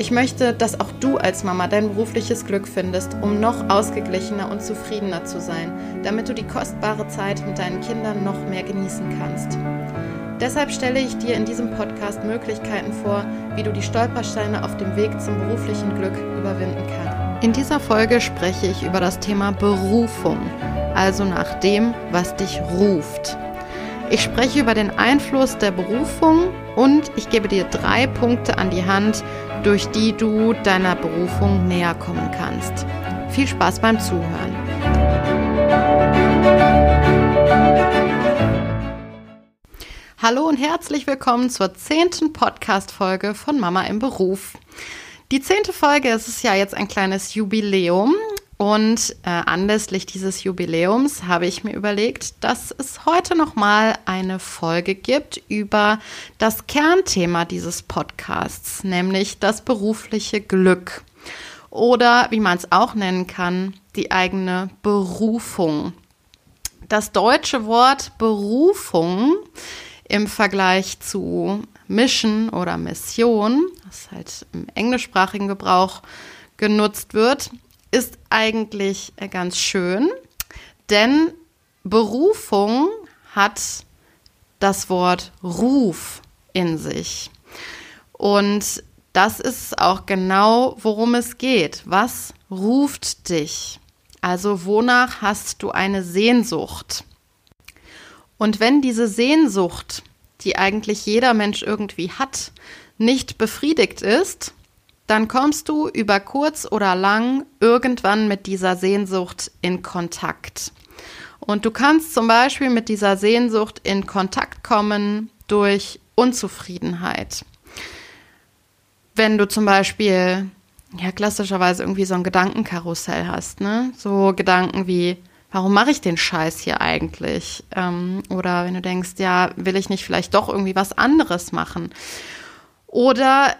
Ich möchte, dass auch du als Mama dein berufliches Glück findest, um noch ausgeglichener und zufriedener zu sein, damit du die kostbare Zeit mit deinen Kindern noch mehr genießen kannst. Deshalb stelle ich dir in diesem Podcast Möglichkeiten vor, wie du die Stolpersteine auf dem Weg zum beruflichen Glück überwinden kannst. In dieser Folge spreche ich über das Thema Berufung, also nach dem, was dich ruft. Ich spreche über den Einfluss der Berufung und ich gebe dir drei Punkte an die Hand, durch die du deiner Berufung näher kommen kannst. Viel Spaß beim Zuhören. Hallo und herzlich willkommen zur zehnten Podcast-Folge von Mama im Beruf. Die zehnte Folge ist es ja jetzt ein kleines Jubiläum und äh, anlässlich dieses Jubiläums habe ich mir überlegt, dass es heute nochmal eine Folge gibt über das Kernthema dieses Podcasts, nämlich das berufliche Glück. Oder wie man es auch nennen kann, die eigene Berufung. Das deutsche Wort Berufung im Vergleich zu Mission oder Mission, das halt im englischsprachigen Gebrauch genutzt wird, ist eigentlich äh, ganz schön, denn Berufung hat das Wort Ruf in sich. Und das ist auch genau, worum es geht. Was ruft dich? Also wonach hast du eine Sehnsucht? Und wenn diese Sehnsucht, die eigentlich jeder Mensch irgendwie hat, nicht befriedigt ist, dann kommst du über kurz oder lang irgendwann mit dieser Sehnsucht in Kontakt. Und du kannst zum Beispiel mit dieser Sehnsucht in Kontakt kommen durch Unzufriedenheit. Wenn du zum Beispiel ja klassischerweise irgendwie so ein Gedankenkarussell hast, ne? So Gedanken wie, warum mache ich den Scheiß hier eigentlich? Ähm, oder wenn du denkst, ja, will ich nicht vielleicht doch irgendwie was anderes machen? Oder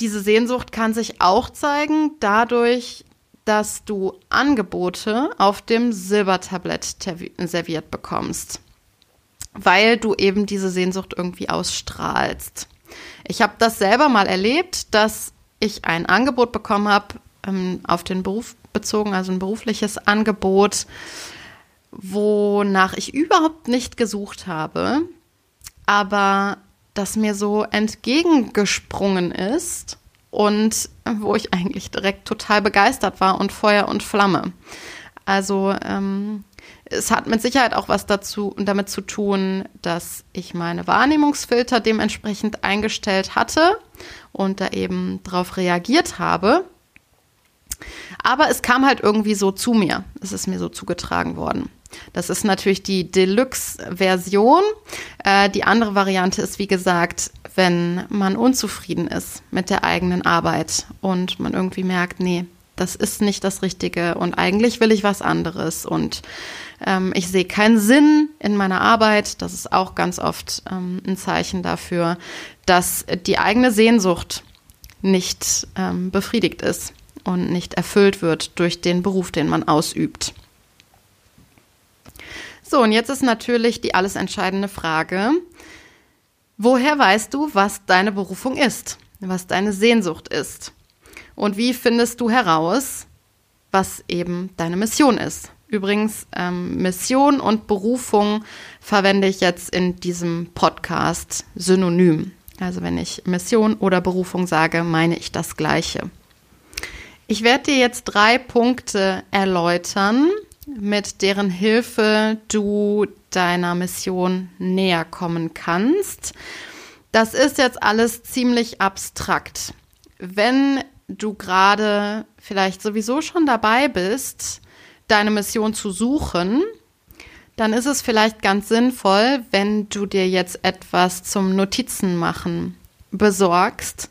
diese Sehnsucht kann sich auch zeigen dadurch, dass du Angebote auf dem Silbertablett serviert bekommst, weil du eben diese Sehnsucht irgendwie ausstrahlst. Ich habe das selber mal erlebt, dass ich ein Angebot bekommen habe, ähm, auf den Beruf bezogen, also ein berufliches Angebot, wonach ich überhaupt nicht gesucht habe, aber das mir so entgegengesprungen ist und wo ich eigentlich direkt total begeistert war und Feuer und Flamme. Also ähm, es hat mit Sicherheit auch was dazu damit zu tun, dass ich meine Wahrnehmungsfilter dementsprechend eingestellt hatte und da eben darauf reagiert habe. Aber es kam halt irgendwie so zu mir. Es ist mir so zugetragen worden. Das ist natürlich die Deluxe-Version. Äh, die andere Variante ist, wie gesagt, wenn man unzufrieden ist mit der eigenen Arbeit und man irgendwie merkt, nee, das ist nicht das Richtige und eigentlich will ich was anderes und ähm, ich sehe keinen Sinn in meiner Arbeit. Das ist auch ganz oft ähm, ein Zeichen dafür, dass die eigene Sehnsucht nicht ähm, befriedigt ist und nicht erfüllt wird durch den Beruf, den man ausübt. So, und jetzt ist natürlich die alles entscheidende Frage, woher weißt du, was deine Berufung ist, was deine Sehnsucht ist? Und wie findest du heraus, was eben deine Mission ist? Übrigens, ähm, Mission und Berufung verwende ich jetzt in diesem Podcast synonym. Also wenn ich Mission oder Berufung sage, meine ich das gleiche. Ich werde dir jetzt drei Punkte erläutern, mit deren Hilfe du deiner Mission näher kommen kannst. Das ist jetzt alles ziemlich abstrakt. Wenn du gerade vielleicht sowieso schon dabei bist, deine Mission zu suchen, dann ist es vielleicht ganz sinnvoll, wenn du dir jetzt etwas zum Notizen machen besorgst.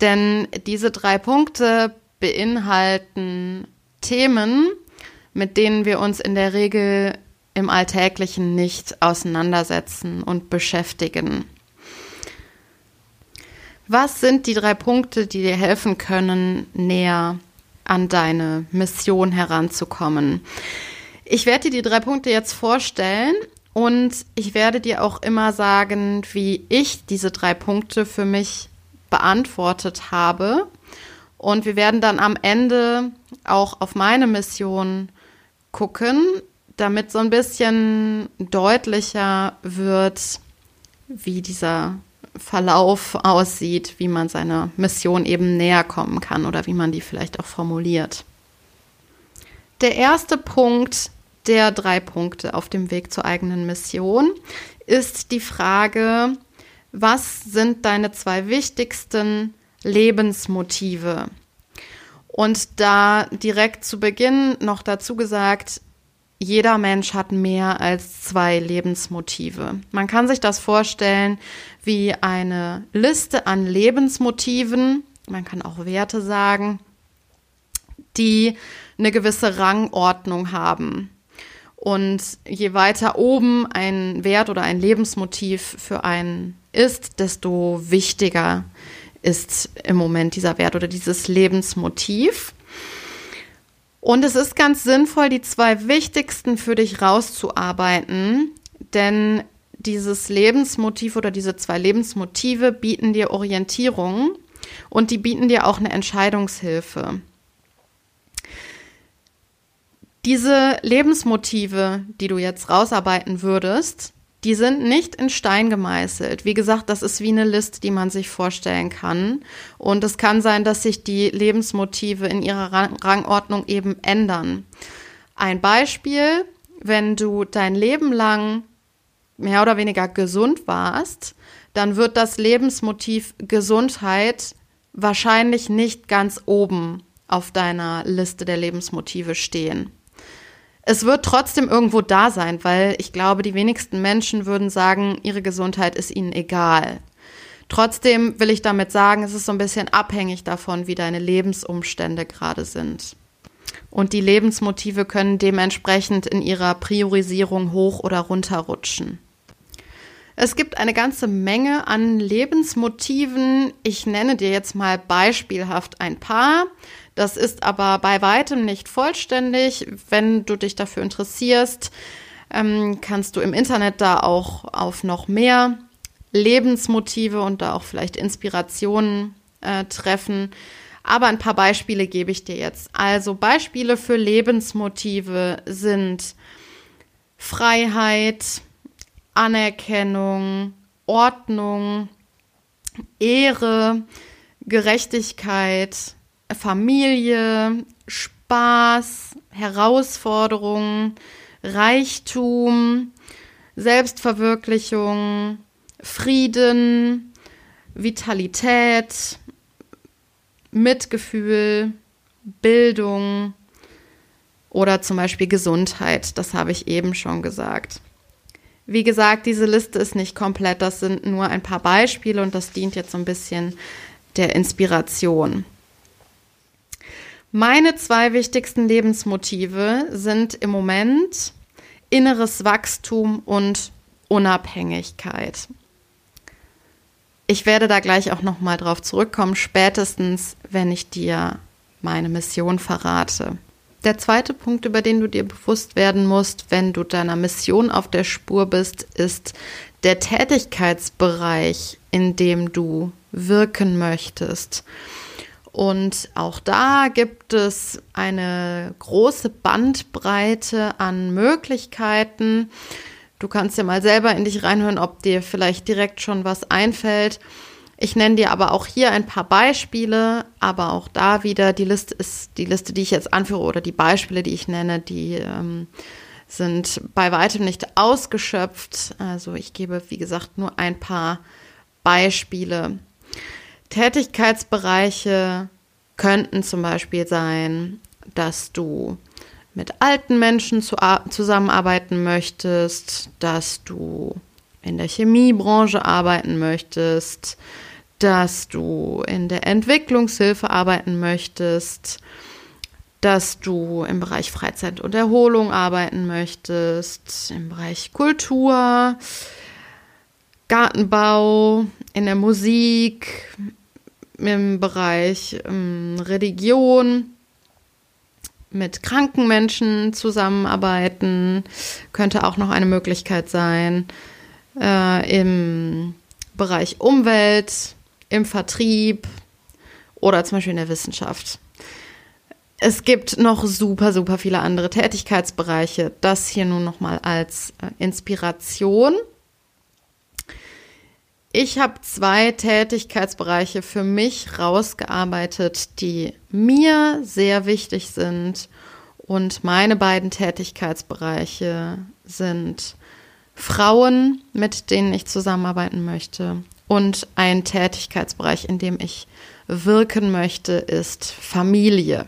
Denn diese drei Punkte beinhalten Themen, mit denen wir uns in der Regel im Alltäglichen nicht auseinandersetzen und beschäftigen. Was sind die drei Punkte, die dir helfen können, näher an deine Mission heranzukommen? Ich werde dir die drei Punkte jetzt vorstellen und ich werde dir auch immer sagen, wie ich diese drei Punkte für mich beantwortet habe. Und wir werden dann am Ende auch auf meine Mission gucken, damit so ein bisschen deutlicher wird, wie dieser Verlauf aussieht, wie man seiner Mission eben näher kommen kann oder wie man die vielleicht auch formuliert. Der erste Punkt der drei Punkte auf dem Weg zur eigenen Mission ist die Frage, was sind deine zwei wichtigsten Lebensmotive? Und da direkt zu Beginn noch dazu gesagt, jeder Mensch hat mehr als zwei Lebensmotive. Man kann sich das vorstellen wie eine Liste an Lebensmotiven, man kann auch Werte sagen, die eine gewisse Rangordnung haben. Und je weiter oben ein Wert oder ein Lebensmotiv für einen ist, desto wichtiger ist im Moment dieser Wert oder dieses Lebensmotiv. Und es ist ganz sinnvoll, die zwei wichtigsten für dich rauszuarbeiten, denn dieses Lebensmotiv oder diese zwei Lebensmotive bieten dir Orientierung und die bieten dir auch eine Entscheidungshilfe. Diese Lebensmotive, die du jetzt rausarbeiten würdest, die sind nicht in Stein gemeißelt. Wie gesagt, das ist wie eine Liste, die man sich vorstellen kann. Und es kann sein, dass sich die Lebensmotive in ihrer Rangordnung eben ändern. Ein Beispiel, wenn du dein Leben lang mehr oder weniger gesund warst, dann wird das Lebensmotiv Gesundheit wahrscheinlich nicht ganz oben auf deiner Liste der Lebensmotive stehen es wird trotzdem irgendwo da sein, weil ich glaube, die wenigsten Menschen würden sagen, ihre Gesundheit ist ihnen egal. Trotzdem will ich damit sagen, es ist so ein bisschen abhängig davon, wie deine Lebensumstände gerade sind. Und die Lebensmotive können dementsprechend in ihrer Priorisierung hoch oder runter rutschen. Es gibt eine ganze Menge an Lebensmotiven. Ich nenne dir jetzt mal beispielhaft ein paar. Das ist aber bei weitem nicht vollständig. Wenn du dich dafür interessierst, ähm, kannst du im Internet da auch auf noch mehr Lebensmotive und da auch vielleicht Inspirationen äh, treffen. Aber ein paar Beispiele gebe ich dir jetzt. Also Beispiele für Lebensmotive sind Freiheit, Anerkennung, Ordnung, Ehre, Gerechtigkeit, Familie, Spaß, Herausforderungen, Reichtum, Selbstverwirklichung, Frieden, Vitalität, Mitgefühl, Bildung oder zum Beispiel Gesundheit. Das habe ich eben schon gesagt. Wie gesagt, diese Liste ist nicht komplett. Das sind nur ein paar Beispiele und das dient jetzt so ein bisschen der Inspiration. Meine zwei wichtigsten Lebensmotive sind im Moment inneres Wachstum und Unabhängigkeit. Ich werde da gleich auch noch mal drauf zurückkommen, spätestens wenn ich dir meine Mission verrate. Der zweite Punkt, über den du dir bewusst werden musst, wenn du deiner Mission auf der Spur bist, ist der Tätigkeitsbereich, in dem du wirken möchtest. Und auch da gibt es eine große Bandbreite an Möglichkeiten. Du kannst ja mal selber in dich reinhören, ob dir vielleicht direkt schon was einfällt. Ich nenne dir aber auch hier ein paar Beispiele, aber auch da wieder die Liste ist die Liste, die ich jetzt anführe oder die Beispiele, die ich nenne, die ähm, sind bei weitem nicht ausgeschöpft. Also ich gebe, wie gesagt, nur ein paar Beispiele. Tätigkeitsbereiche könnten zum Beispiel sein, dass du mit alten Menschen zu, zusammenarbeiten möchtest, dass du in der Chemiebranche arbeiten möchtest, dass du in der Entwicklungshilfe arbeiten möchtest, dass du im Bereich Freizeit und Erholung arbeiten möchtest, im Bereich Kultur, Gartenbau, in der Musik, im Bereich ähm, Religion, mit kranken Menschen zusammenarbeiten, könnte auch noch eine Möglichkeit sein. Äh, Im Bereich Umwelt, im Vertrieb oder zum Beispiel in der Wissenschaft. Es gibt noch super, super viele andere Tätigkeitsbereiche. Das hier nun nochmal als äh, Inspiration. Ich habe zwei Tätigkeitsbereiche für mich rausgearbeitet, die mir sehr wichtig sind. Und meine beiden Tätigkeitsbereiche sind Frauen, mit denen ich zusammenarbeiten möchte. Und ein Tätigkeitsbereich, in dem ich wirken möchte, ist Familie.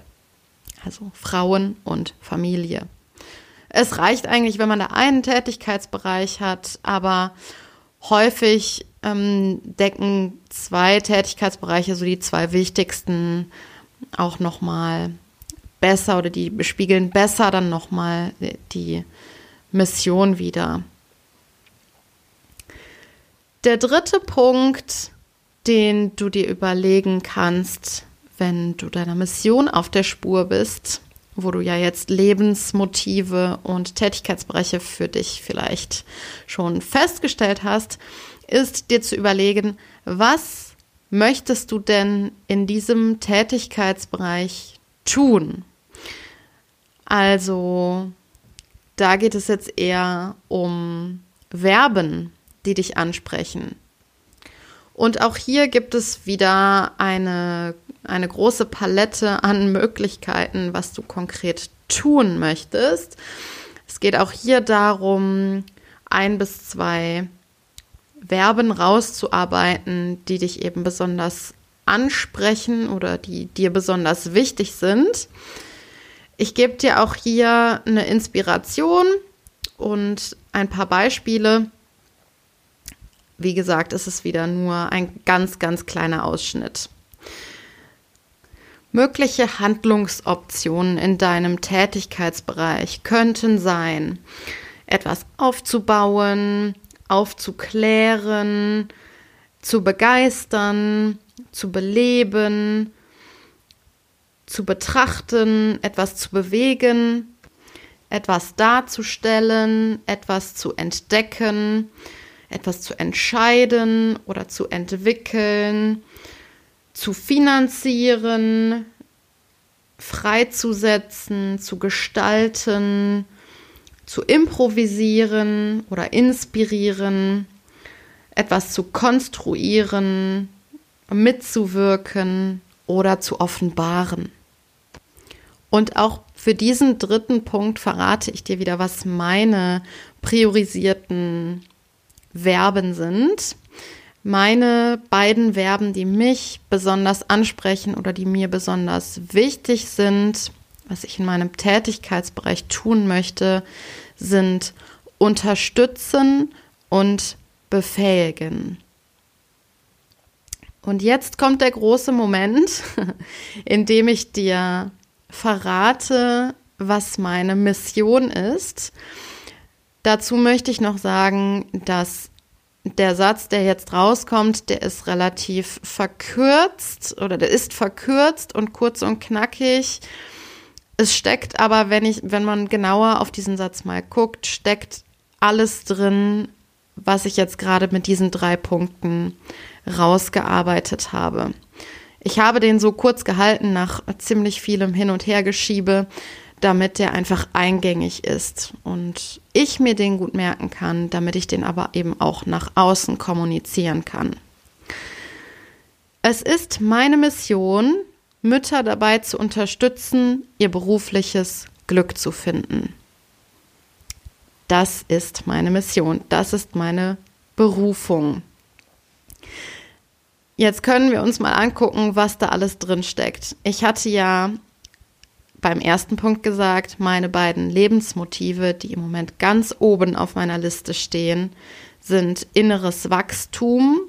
Also Frauen und Familie. Es reicht eigentlich, wenn man da einen Tätigkeitsbereich hat, aber häufig ähm, decken zwei Tätigkeitsbereiche, so die zwei wichtigsten, auch nochmal besser oder die bespiegeln besser dann nochmal die Mission wieder. Der dritte Punkt, den du dir überlegen kannst, wenn du deiner Mission auf der Spur bist, wo du ja jetzt Lebensmotive und Tätigkeitsbereiche für dich vielleicht schon festgestellt hast, ist dir zu überlegen, was möchtest du denn in diesem Tätigkeitsbereich tun? Also, da geht es jetzt eher um Verben, die dich ansprechen. Und auch hier gibt es wieder eine, eine große Palette an Möglichkeiten, was du konkret tun möchtest. Es geht auch hier darum, ein bis zwei Verben rauszuarbeiten, die dich eben besonders ansprechen oder die dir besonders wichtig sind. Ich gebe dir auch hier eine Inspiration und ein paar Beispiele. Wie gesagt, es ist wieder nur ein ganz, ganz kleiner Ausschnitt. Mögliche Handlungsoptionen in deinem Tätigkeitsbereich könnten sein, etwas aufzubauen, aufzuklären, zu begeistern, zu beleben, zu betrachten, etwas zu bewegen, etwas darzustellen, etwas zu entdecken, etwas zu entscheiden oder zu entwickeln, zu finanzieren, freizusetzen, zu gestalten, zu improvisieren oder inspirieren, etwas zu konstruieren, mitzuwirken oder zu offenbaren. Und auch für diesen dritten Punkt verrate ich dir wieder, was meine priorisierten Verben sind. Meine beiden Verben, die mich besonders ansprechen oder die mir besonders wichtig sind, was ich in meinem Tätigkeitsbereich tun möchte, sind unterstützen und befähigen. Und jetzt kommt der große Moment, in dem ich dir verrate, was meine Mission ist. Dazu möchte ich noch sagen, dass der Satz, der jetzt rauskommt, der ist relativ verkürzt oder der ist verkürzt und kurz und knackig. Es steckt aber, wenn ich, wenn man genauer auf diesen Satz mal guckt, steckt alles drin, was ich jetzt gerade mit diesen drei Punkten rausgearbeitet habe. Ich habe den so kurz gehalten nach ziemlich vielem Hin- und Hergeschiebe, damit der einfach eingängig ist und ich mir den gut merken kann, damit ich den aber eben auch nach außen kommunizieren kann. Es ist meine Mission, Mütter dabei zu unterstützen, ihr berufliches Glück zu finden. Das ist meine Mission, das ist meine Berufung. Jetzt können wir uns mal angucken, was da alles drin steckt. Ich hatte ja beim ersten Punkt gesagt, meine beiden Lebensmotive, die im Moment ganz oben auf meiner Liste stehen, sind inneres Wachstum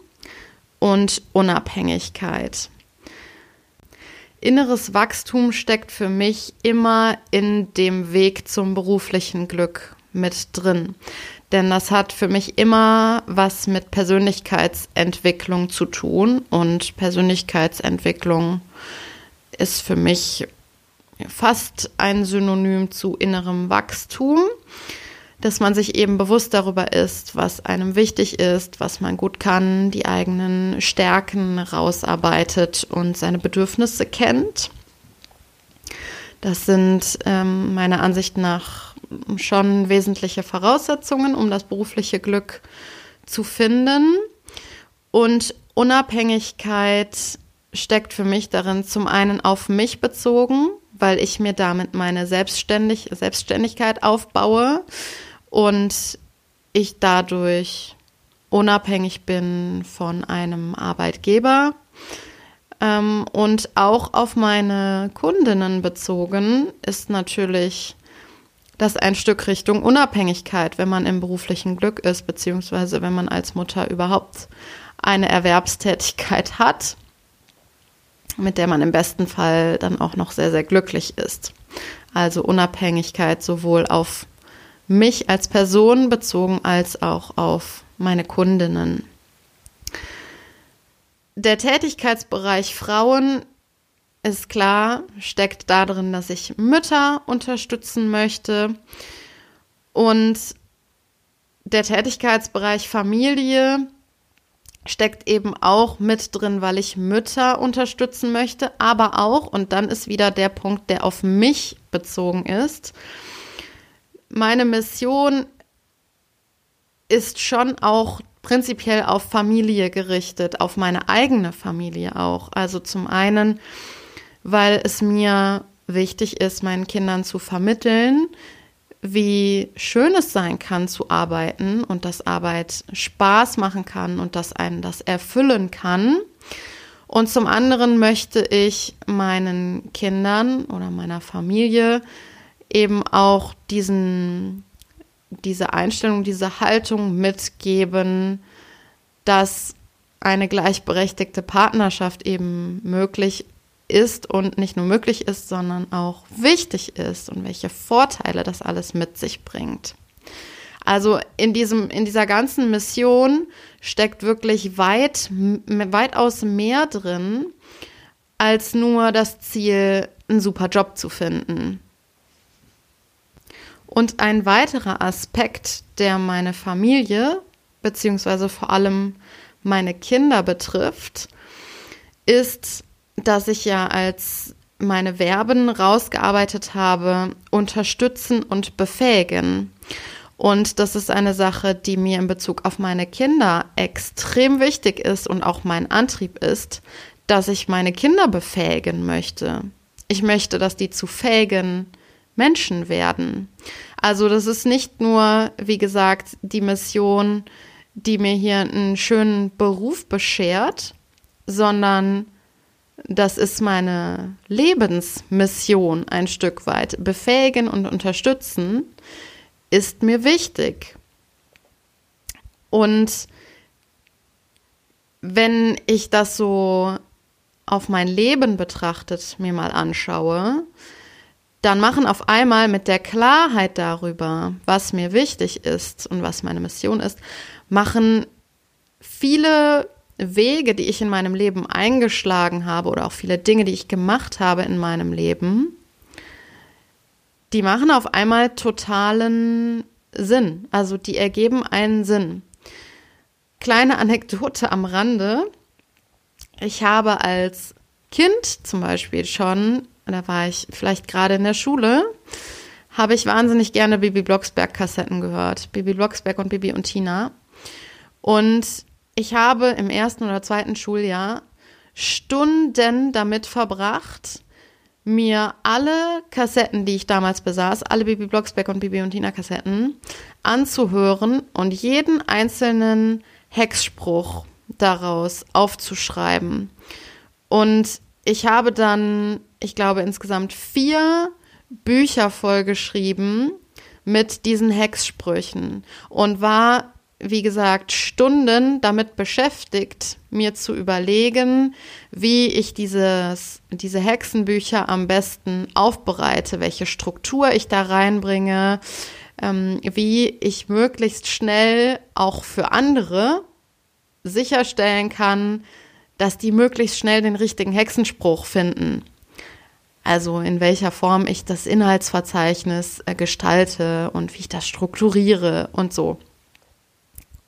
und Unabhängigkeit. Inneres Wachstum steckt für mich immer in dem Weg zum beruflichen Glück mit drin. Denn das hat für mich immer was mit Persönlichkeitsentwicklung zu tun. Und Persönlichkeitsentwicklung ist für mich fast ein Synonym zu innerem Wachstum, dass man sich eben bewusst darüber ist, was einem wichtig ist, was man gut kann, die eigenen Stärken rausarbeitet und seine Bedürfnisse kennt. Das sind ähm, meiner Ansicht nach schon wesentliche Voraussetzungen, um das berufliche Glück zu finden. Und Unabhängigkeit steckt für mich darin, zum einen auf mich bezogen, weil ich mir damit meine Selbstständig Selbstständigkeit aufbaue und ich dadurch unabhängig bin von einem Arbeitgeber ähm, und auch auf meine Kundinnen bezogen ist natürlich das ein Stück Richtung Unabhängigkeit, wenn man im beruflichen Glück ist, beziehungsweise wenn man als Mutter überhaupt eine Erwerbstätigkeit hat, mit der man im besten Fall dann auch noch sehr, sehr glücklich ist. Also Unabhängigkeit sowohl auf mich als Person bezogen als auch auf meine Kundinnen. Der Tätigkeitsbereich Frauen ist klar, steckt darin, dass ich Mütter unterstützen möchte. Und der Tätigkeitsbereich Familie steckt eben auch mit drin, weil ich Mütter unterstützen möchte, aber auch, und dann ist wieder der Punkt, der auf mich bezogen ist, meine Mission ist schon auch prinzipiell auf Familie gerichtet, auf meine eigene Familie auch. Also zum einen weil es mir wichtig ist, meinen Kindern zu vermitteln, wie schön es sein kann zu arbeiten und dass Arbeit Spaß machen kann und dass einen das erfüllen kann. Und zum anderen möchte ich meinen Kindern oder meiner Familie eben auch diesen, diese Einstellung, diese Haltung mitgeben, dass eine gleichberechtigte Partnerschaft eben möglich ist und nicht nur möglich ist, sondern auch wichtig ist und welche Vorteile das alles mit sich bringt. Also in diesem, in dieser ganzen Mission steckt wirklich weit, weitaus mehr drin, als nur das Ziel, einen super Job zu finden. Und ein weiterer Aspekt, der meine Familie, beziehungsweise vor allem meine Kinder betrifft, ist dass ich ja als meine Verben rausgearbeitet habe, unterstützen und befähigen. Und das ist eine Sache, die mir in Bezug auf meine Kinder extrem wichtig ist und auch mein Antrieb ist, dass ich meine Kinder befähigen möchte. Ich möchte, dass die zu fähigen Menschen werden. Also das ist nicht nur, wie gesagt, die Mission, die mir hier einen schönen Beruf beschert, sondern das ist meine Lebensmission ein Stück weit. Befähigen und unterstützen ist mir wichtig. Und wenn ich das so auf mein Leben betrachtet mir mal anschaue, dann machen auf einmal mit der Klarheit darüber, was mir wichtig ist und was meine Mission ist, machen viele Wege, die ich in meinem Leben eingeschlagen habe oder auch viele Dinge, die ich gemacht habe in meinem Leben, die machen auf einmal totalen Sinn. Also die ergeben einen Sinn. Kleine Anekdote am Rande. Ich habe als Kind zum Beispiel schon, da war ich vielleicht gerade in der Schule, habe ich wahnsinnig gerne Bibi Blocksberg Kassetten gehört. Bibi Blocksberg und Bibi und Tina. Und ich habe im ersten oder zweiten Schuljahr Stunden damit verbracht, mir alle Kassetten, die ich damals besaß, alle Bibi Blocksberg und Bibi und Tina Kassetten, anzuhören und jeden einzelnen Hexspruch daraus aufzuschreiben. Und ich habe dann, ich glaube, insgesamt vier Bücher vollgeschrieben mit diesen Hexsprüchen und war, wie gesagt, Stunden damit beschäftigt, mir zu überlegen, wie ich dieses, diese Hexenbücher am besten aufbereite, welche Struktur ich da reinbringe, ähm, wie ich möglichst schnell auch für andere sicherstellen kann, dass die möglichst schnell den richtigen Hexenspruch finden. Also in welcher Form ich das Inhaltsverzeichnis äh, gestalte und wie ich das strukturiere und so.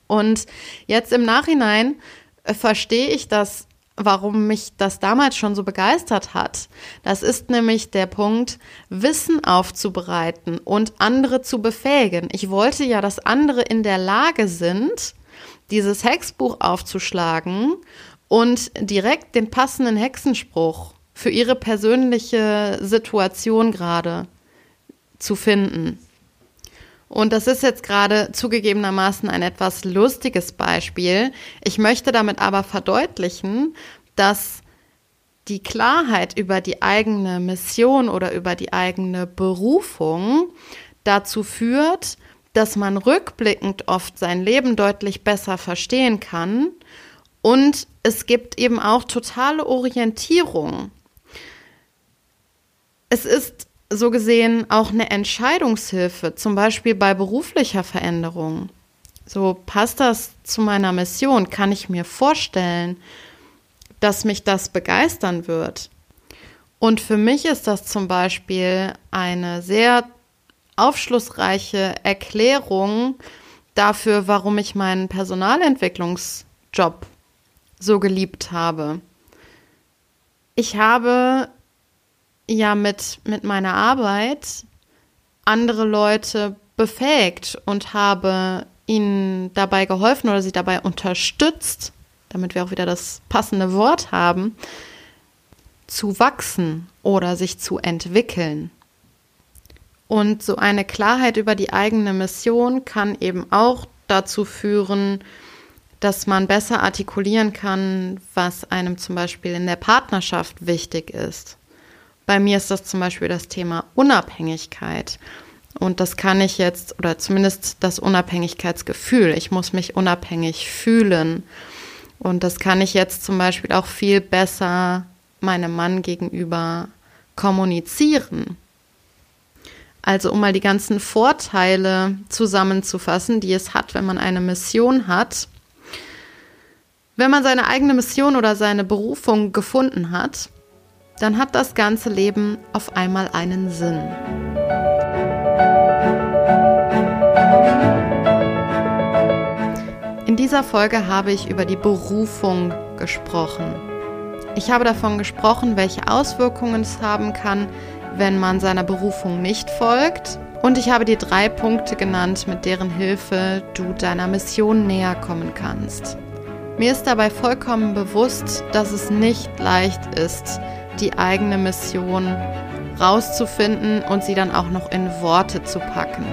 Und jetzt im Nachhinein äh, verstehe ich das, warum mich das damals schon so begeistert hat. Das ist nämlich der Punkt, Wissen aufzubereiten und andere zu befähigen. Ich wollte ja, dass andere in der Lage sind, dieses Hexbuch aufzuschlagen und direkt den passenden Hexenspruch für ihre persönliche Situation gerade zu finden. Und das ist jetzt gerade zugegebenermaßen ein etwas lustiges Beispiel. Ich möchte damit aber verdeutlichen, dass die Klarheit über die eigene Mission oder über die eigene Berufung dazu führt, dass man rückblickend oft sein Leben deutlich besser verstehen kann und es gibt eben auch totale Orientierung es ist so gesehen auch eine Entscheidungshilfe, zum Beispiel bei beruflicher Veränderung. So passt das zu meiner Mission? Kann ich mir vorstellen, dass mich das begeistern wird? Und für mich ist das zum Beispiel eine sehr aufschlussreiche Erklärung dafür, warum ich meinen Personalentwicklungsjob so geliebt habe. Ich habe ja mit, mit meiner Arbeit andere Leute befähigt und habe ihnen dabei geholfen oder sie dabei unterstützt, damit wir auch wieder das passende Wort haben, zu wachsen oder sich zu entwickeln. Und so eine Klarheit über die eigene Mission kann eben auch dazu führen, dass man besser artikulieren kann, was einem zum Beispiel in der Partnerschaft wichtig ist. Bei mir ist das zum Beispiel das Thema Unabhängigkeit. Und das kann ich jetzt, oder zumindest das Unabhängigkeitsgefühl. Ich muss mich unabhängig fühlen. Und das kann ich jetzt zum Beispiel auch viel besser meinem Mann gegenüber kommunizieren. Also um mal die ganzen Vorteile zusammenzufassen, die es hat, wenn man eine Mission hat. Wenn man seine eigene Mission oder seine Berufung gefunden hat, dann hat das ganze Leben auf einmal einen Sinn. In dieser Folge habe ich über die Berufung gesprochen. Ich habe davon gesprochen, welche Auswirkungen es haben kann, wenn man seiner Berufung nicht folgt. Und ich habe dir drei Punkte genannt, mit deren Hilfe du deiner Mission näher kommen kannst. Mir ist dabei vollkommen bewusst, dass es nicht leicht ist, die eigene Mission rauszufinden und sie dann auch noch in Worte zu packen.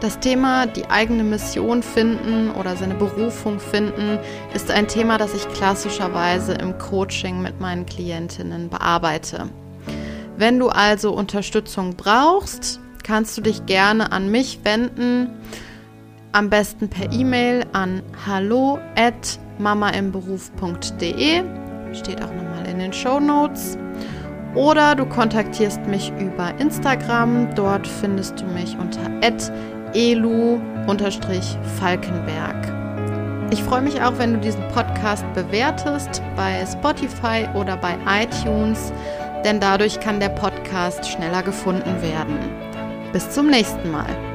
Das Thema die eigene Mission finden oder seine Berufung finden ist ein Thema, das ich klassischerweise im Coaching mit meinen Klientinnen bearbeite. Wenn du also Unterstützung brauchst, kannst du dich gerne an mich wenden. Am besten per E-Mail an hallo at mamaimberuf.de. Steht auch nochmal in den Show Notes. Oder du kontaktierst mich über Instagram. Dort findest du mich unter elu-falkenberg. Ich freue mich auch, wenn du diesen Podcast bewertest bei Spotify oder bei iTunes, denn dadurch kann der Podcast schneller gefunden werden. Bis zum nächsten Mal.